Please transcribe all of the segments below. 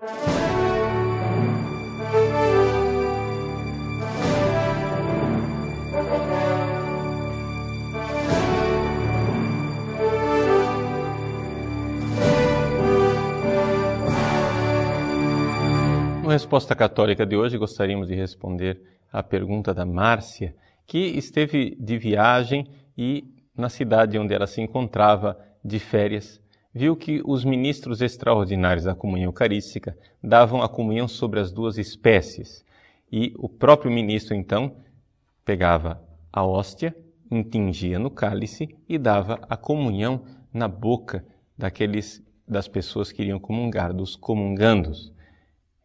No Resposta Católica de hoje, gostaríamos de responder à pergunta da Márcia, que esteve de viagem e, na cidade onde ela se encontrava de férias, viu que os ministros extraordinários da comunhão eucarística davam a comunhão sobre as duas espécies. E o próprio ministro, então, pegava a hóstia, intingia no cálice e dava a comunhão na boca daqueles das pessoas que iriam comungar, dos comungandos.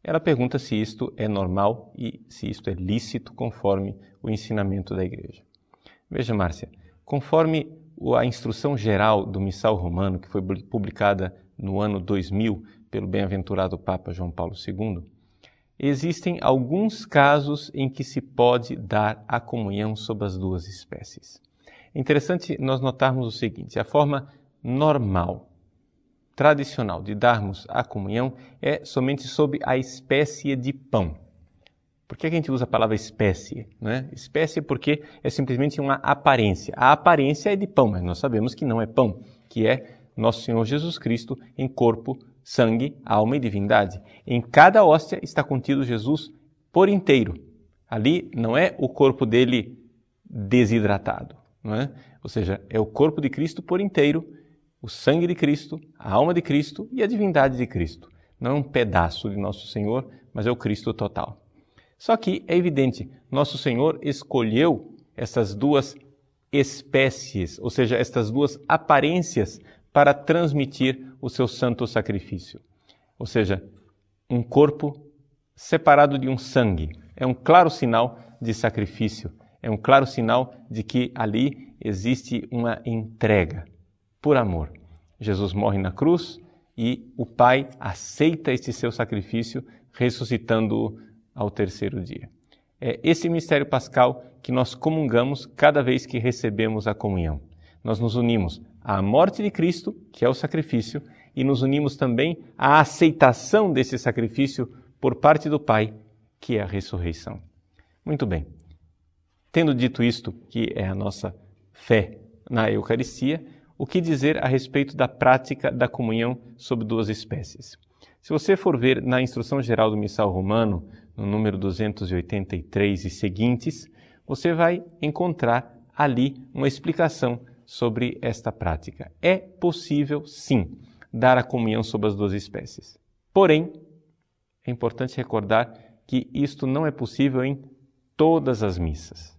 Ela pergunta se isto é normal e se isto é lícito conforme o ensinamento da Igreja. Veja, Márcia, conforme a instrução geral do Missal Romano, que foi publicada no ano 2000 pelo bem-aventurado Papa João Paulo II, existem alguns casos em que se pode dar a comunhão sob as duas espécies. É interessante nós notarmos o seguinte: a forma normal tradicional de darmos a comunhão é somente sob a espécie de pão. Por que a gente usa a palavra espécie? Né? Espécie porque é simplesmente uma aparência. A aparência é de pão, mas nós sabemos que não é pão, que é nosso Senhor Jesus Cristo em corpo, sangue, alma e divindade. Em cada hóstia está contido Jesus por inteiro. Ali não é o corpo dele desidratado, não é? ou seja, é o corpo de Cristo por inteiro o sangue de Cristo, a alma de Cristo e a divindade de Cristo. Não é um pedaço de Nosso Senhor, mas é o Cristo total. Só que é evidente, Nosso Senhor escolheu essas duas espécies, ou seja, estas duas aparências para transmitir o seu santo sacrifício. Ou seja, um corpo separado de um sangue. É um claro sinal de sacrifício, é um claro sinal de que ali existe uma entrega por amor. Jesus morre na cruz e o Pai aceita este seu sacrifício, ressuscitando-o ao terceiro dia. É esse mistério pascal que nós comungamos cada vez que recebemos a comunhão. Nós nos unimos à morte de Cristo, que é o sacrifício, e nos unimos também à aceitação desse sacrifício por parte do Pai, que é a ressurreição. Muito bem. Tendo dito isto, que é a nossa fé na Eucaristia, o que dizer a respeito da prática da comunhão sob duas espécies. Se você for ver na Instrução Geral do Missal Romano, no número 283 e seguintes, você vai encontrar ali uma explicação sobre esta prática. É possível, sim, dar a comunhão sob as duas espécies. Porém, é importante recordar que isto não é possível em todas as missas.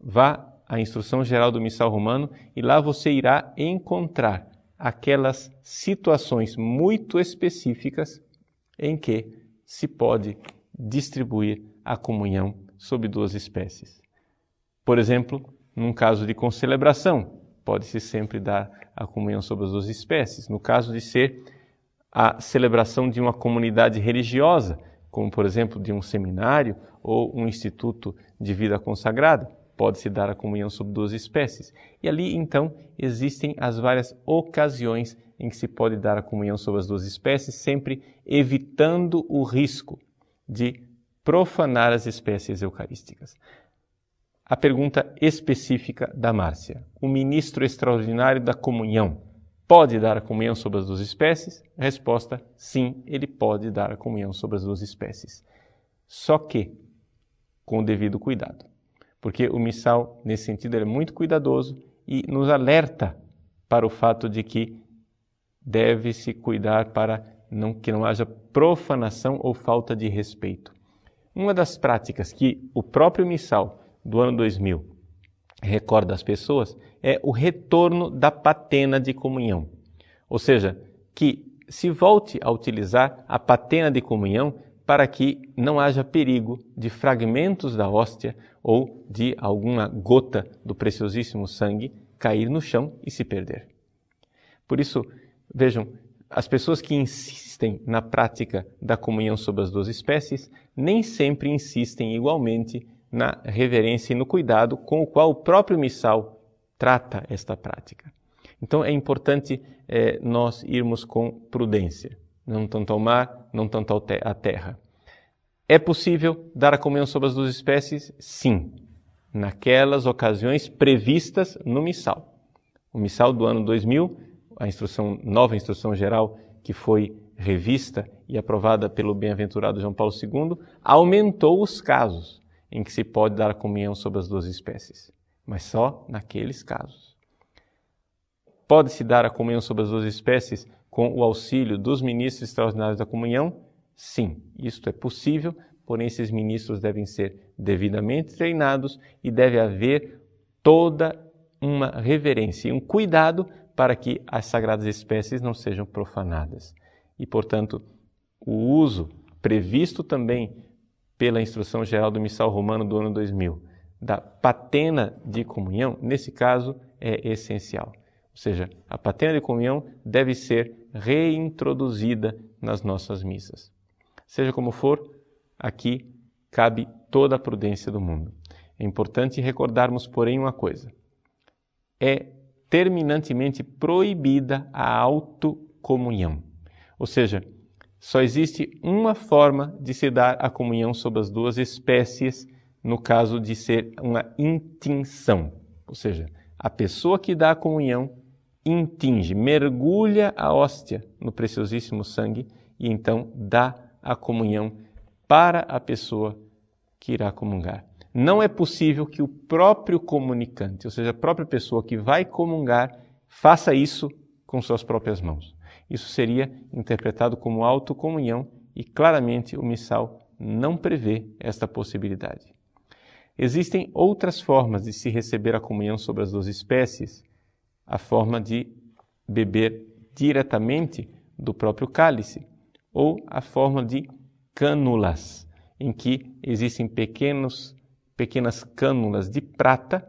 Vá a instrução geral do missal romano e lá você irá encontrar aquelas situações muito específicas em que se pode distribuir a comunhão sob duas espécies. Por exemplo, num caso de concelebração, pode-se sempre dar a comunhão sob as duas espécies. No caso de ser a celebração de uma comunidade religiosa, como por exemplo de um seminário ou um instituto de vida consagrada, pode-se dar a comunhão sob duas espécies. E ali, então, existem as várias ocasiões em que se pode dar a comunhão sob as duas espécies, sempre evitando o risco de profanar as espécies eucarísticas. A pergunta específica da Márcia: o ministro extraordinário da comunhão pode dar a comunhão sobre as duas espécies? Resposta: sim, ele pode dar a comunhão sobre as duas espécies. Só que com o devido cuidado porque o missal, nesse sentido, é muito cuidadoso e nos alerta para o fato de que deve-se cuidar para não, que não haja profanação ou falta de respeito. Uma das práticas que o próprio missal do ano 2000 recorda às pessoas é o retorno da patena de comunhão. Ou seja, que se volte a utilizar a patena de comunhão para que não haja perigo de fragmentos da hóstia ou de alguma gota do preciosíssimo sangue cair no chão e se perder. Por isso, vejam, as pessoas que insistem na prática da comunhão sobre as duas espécies nem sempre insistem igualmente na reverência e no cuidado com o qual o próprio missal trata esta prática. Então é importante é, nós irmos com prudência. Não tanto ao mar, não tanto à terra. É possível dar a comunhão sobre as duas espécies? Sim, naquelas ocasiões previstas no missal. O missal do ano 2000, a instrução, nova instrução geral que foi revista e aprovada pelo bem-aventurado João Paulo II, aumentou os casos em que se pode dar a comunhão sobre as duas espécies, mas só naqueles casos. Pode-se dar a comunhão sobre as duas espécies com o auxílio dos ministros extraordinários da comunhão? Sim, isto é possível, porém esses ministros devem ser devidamente treinados e deve haver toda uma reverência e um cuidado para que as sagradas espécies não sejam profanadas. E, portanto, o uso previsto também pela Instrução Geral do Missal Romano do ano 2000 da patena de comunhão, nesse caso, é essencial. Ou seja, a patena de comunhão deve ser reintroduzida nas nossas missas. Seja como for, aqui cabe toda a prudência do mundo. É importante recordarmos, porém, uma coisa: é terminantemente proibida a autocomunhão. Ou seja, só existe uma forma de se dar a comunhão sobre as duas espécies, no caso de ser uma intinção. Ou seja, a pessoa que dá a comunhão intinge, mergulha a hóstia no preciosíssimo sangue e então dá a comunhão para a pessoa que irá comungar. Não é possível que o próprio comunicante, ou seja, a própria pessoa que vai comungar, faça isso com suas próprias mãos. Isso seria interpretado como autocomunhão e claramente o missal não prevê esta possibilidade. Existem outras formas de se receber a comunhão sobre as duas espécies, a forma de beber diretamente do próprio cálice, ou a forma de cânulas, em que existem pequenos, pequenas cânulas de prata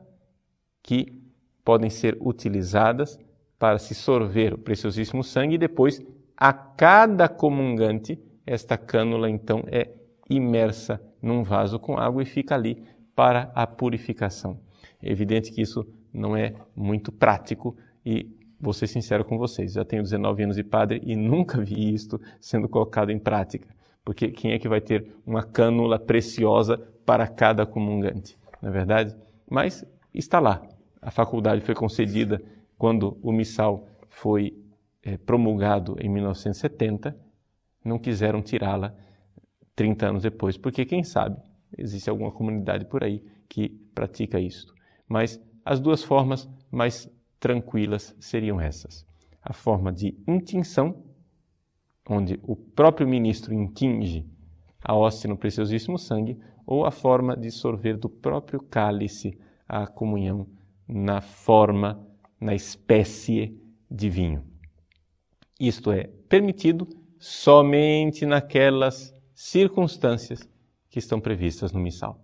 que podem ser utilizadas para se sorver o preciosíssimo sangue e depois a cada comungante esta cânula então é imersa num vaso com água e fica ali para a purificação. É evidente que isso não é muito prático e vou ser sincero com vocês, já tenho 19 anos de padre e nunca vi isto sendo colocado em prática. Porque quem é que vai ter uma cânula preciosa para cada comungante? Não é verdade? Mas está lá. A faculdade foi concedida quando o missal foi é, promulgado em 1970. Não quiseram tirá-la 30 anos depois, porque quem sabe existe alguma comunidade por aí que pratica isto. Mas as duas formas mais tranquilas seriam essas: a forma de intinção, onde o próprio ministro intinge a hóstia no preciosíssimo sangue, ou a forma de sorver do próprio cálice a comunhão na forma, na espécie de vinho. Isto é permitido somente naquelas circunstâncias que estão previstas no missal.